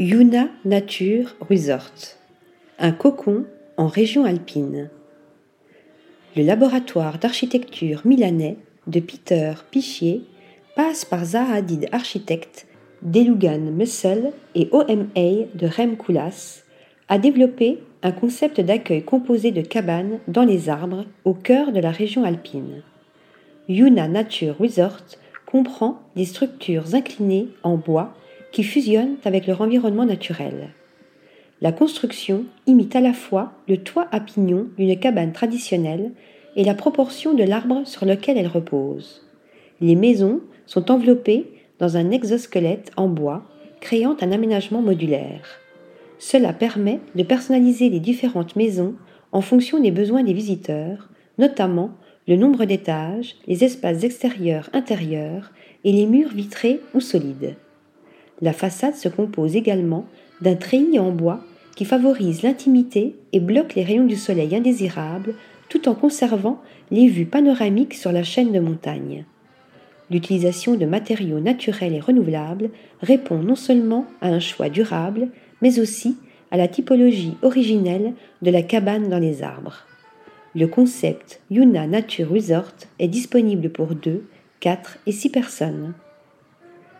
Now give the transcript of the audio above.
Yuna Nature Resort, un cocon en région alpine. Le laboratoire d'architecture milanais de Peter Pichier passe par Zahadid Architectes, Delugan Mussel et OMA de Rem Koolhaas, a développé un concept d'accueil composé de cabanes dans les arbres au cœur de la région alpine. Yuna Nature Resort comprend des structures inclinées en bois qui fusionnent avec leur environnement naturel. La construction imite à la fois le toit à pignon d'une cabane traditionnelle et la proportion de l'arbre sur lequel elle repose. Les maisons sont enveloppées dans un exosquelette en bois, créant un aménagement modulaire. Cela permet de personnaliser les différentes maisons en fonction des besoins des visiteurs, notamment le nombre d'étages, les espaces extérieurs intérieurs et les murs vitrés ou solides. La façade se compose également d'un treillis en bois qui favorise l'intimité et bloque les rayons du soleil indésirables tout en conservant les vues panoramiques sur la chaîne de montagnes. L'utilisation de matériaux naturels et renouvelables répond non seulement à un choix durable, mais aussi à la typologie originelle de la cabane dans les arbres. Le concept Yuna Nature Resort est disponible pour 2, 4 et 6 personnes.